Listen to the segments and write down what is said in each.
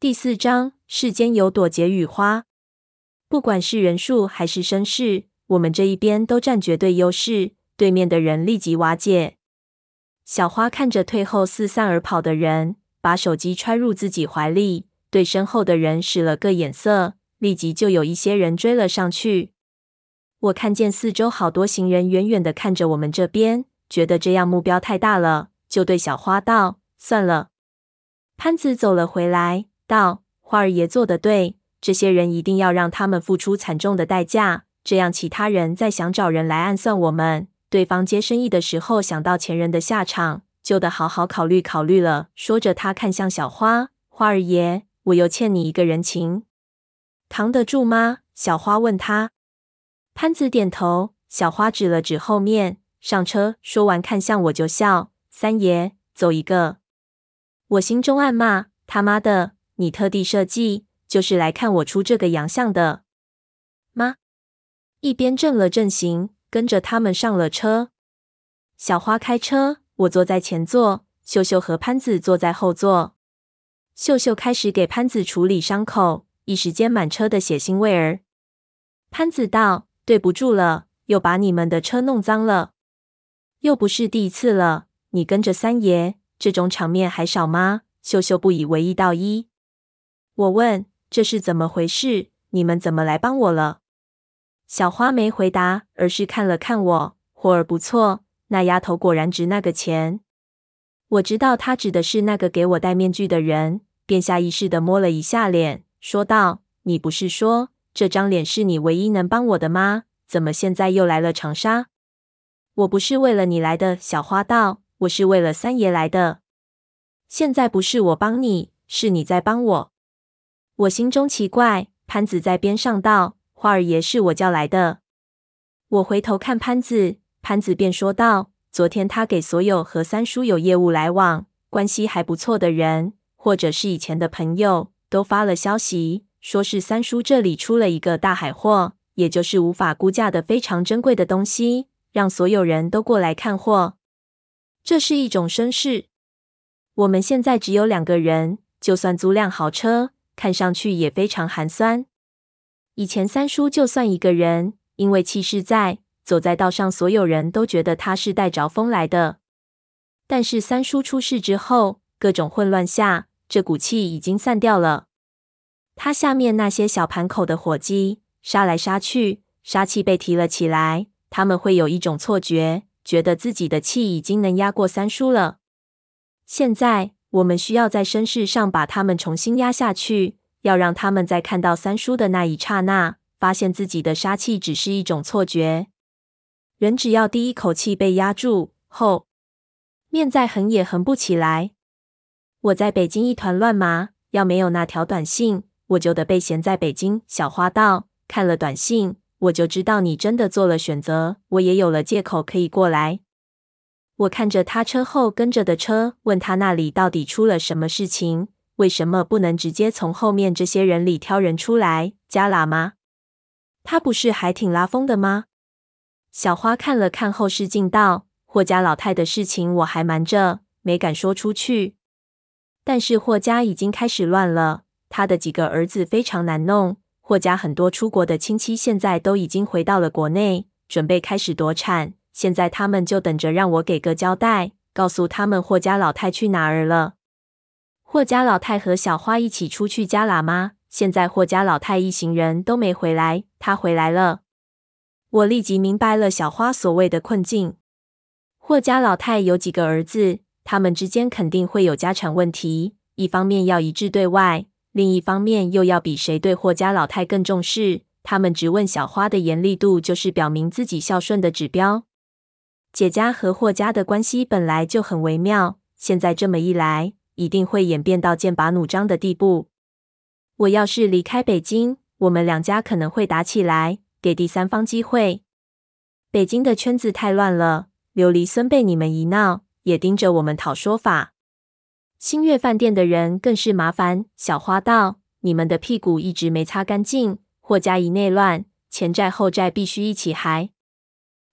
第四章，世间有朵解语花。不管是人数还是声势，我们这一边都占绝对优势。对面的人立即瓦解。小花看着退后四散而跑的人，把手机揣入自己怀里，对身后的人使了个眼色，立即就有一些人追了上去。我看见四周好多行人远远的看着我们这边，觉得这样目标太大了，就对小花道：“算了。”潘子走了回来，道：“花儿爷做的对，这些人一定要让他们付出惨重的代价，这样其他人再想找人来暗算我们。”对方接生意的时候，想到前人的下场，就得好好考虑考虑了。说着，他看向小花：“花儿爷，我又欠你一个人情，扛得住吗？”小花问他。潘子点头。小花指了指后面：“上车。”说完，看向我就笑：“三爷，走一个。”我心中暗骂：“他妈的，你特地设计就是来看我出这个洋相的吗？”一边正了阵型。跟着他们上了车，小花开车，我坐在前座，秀秀和潘子坐在后座。秀秀开始给潘子处理伤口，一时间满车的血腥味儿。潘子道：“对不住了，又把你们的车弄脏了。又不是第一次了，你跟着三爷，这种场面还少吗？”秀秀不以为意道：“一。”我问：“这是怎么回事？你们怎么来帮我了？”小花没回答，而是看了看我。活儿不错，那丫头果然值那个钱。我知道她指的是那个给我戴面具的人，便下意识地摸了一下脸，说道：“你不是说这张脸是你唯一能帮我的吗？怎么现在又来了长沙？”我不是为了你来的，小花道：“我是为了三爷来的。现在不是我帮你，是你在帮我。”我心中奇怪，潘子在边上道。花儿爷是我叫来的。我回头看潘子，潘子便说道：“昨天他给所有和三叔有业务来往、关系还不错的人，或者是以前的朋友，都发了消息，说是三叔这里出了一个大海货，也就是无法估价的非常珍贵的东西，让所有人都过来看货。这是一种绅士。我们现在只有两个人，就算租辆豪车，看上去也非常寒酸。”以前三叔就算一个人，因为气势在，走在道上，所有人都觉得他是带着风来的。但是三叔出事之后，各种混乱下，这股气已经散掉了。他下面那些小盘口的伙计杀来杀去，杀气被提了起来，他们会有一种错觉，觉得自己的气已经能压过三叔了。现在我们需要在声势上把他们重新压下去。要让他们在看到三叔的那一刹那，发现自己的杀气只是一种错觉。人只要第一口气被压住后，面再横也横不起来。我在北京一团乱麻，要没有那条短信，我就得被闲在北京。小花道，看了短信，我就知道你真的做了选择，我也有了借口可以过来。我看着他车后跟着的车，问他那里到底出了什么事情。为什么不能直接从后面这些人里挑人出来加喇吗？他不是还挺拉风的吗？小花看了看后视镜，道：“霍家老太的事情我还瞒着，没敢说出去。但是霍家已经开始乱了，他的几个儿子非常难弄。霍家很多出国的亲戚现在都已经回到了国内，准备开始夺产。现在他们就等着让我给个交代，告诉他们霍家老太去哪儿了。”霍家老太和小花一起出去加喇嘛？现在霍家老太一行人都没回来，她回来了。我立即明白了小花所谓的困境。霍家老太有几个儿子，他们之间肯定会有家产问题。一方面要一致对外，另一方面又要比谁对霍家老太更重视。他们质问小花的严厉度，就是表明自己孝顺的指标。姐家和霍家的关系本来就很微妙，现在这么一来。一定会演变到剑拔弩张的地步。我要是离开北京，我们两家可能会打起来，给第三方机会。北京的圈子太乱了，琉璃孙被你们一闹，也盯着我们讨说法。星月饭店的人更是麻烦。小花道：“你们的屁股一直没擦干净，霍家一内乱，前债后债必须一起还。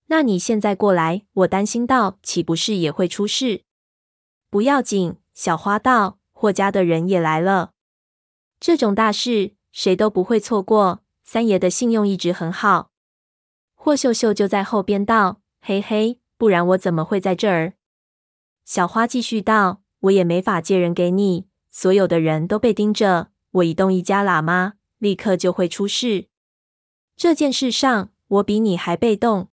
那你现在过来，我担心道，岂不是也会出事？不要紧。”小花道：“霍家的人也来了。这种大事谁都不会错过。三爷的信用一直很好。霍秀秀就在后边道：“嘿嘿，不然我怎么会在这儿？”小花继续道：“我也没法借人给你，所有的人都被盯着，我一动一家喇嘛，立刻就会出事。这件事上，我比你还被动。”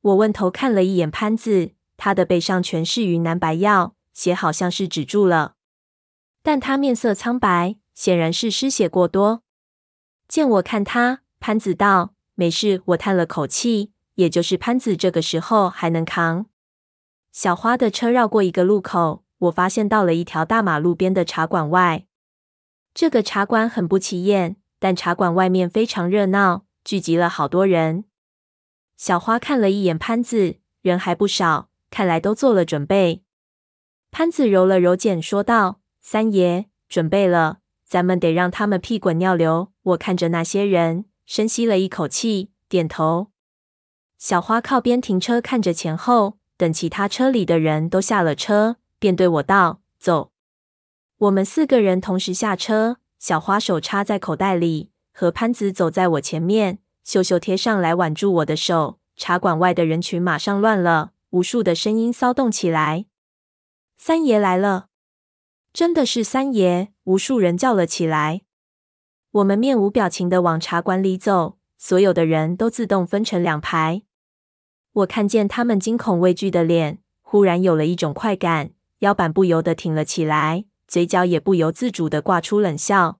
我问头看了一眼潘子，他的背上全是云南白药，血好像是止住了，但他面色苍白。显然是失血过多。见我看他，潘子道：“没事。”我叹了口气，也就是潘子这个时候还能扛。小花的车绕过一个路口，我发现到了一条大马路边的茶馆外。这个茶馆很不起眼，但茶馆外面非常热闹，聚集了好多人。小花看了一眼潘子，人还不少，看来都做了准备。潘子揉了揉肩，说道：“三爷，准备了。”咱们得让他们屁滚尿流。我看着那些人，深吸了一口气，点头。小花靠边停车，看着前后，等其他车里的人都下了车，便对我道：“走。”我们四个人同时下车。小花手插在口袋里，和潘子走在我前面，秀秀贴上来挽住我的手。茶馆外的人群马上乱了，无数的声音骚动起来。三爷来了。真的是三爷！无数人叫了起来。我们面无表情的往茶馆里走，所有的人都自动分成两排。我看见他们惊恐畏惧的脸，忽然有了一种快感，腰板不由得挺了起来，嘴角也不由自主的挂出冷笑。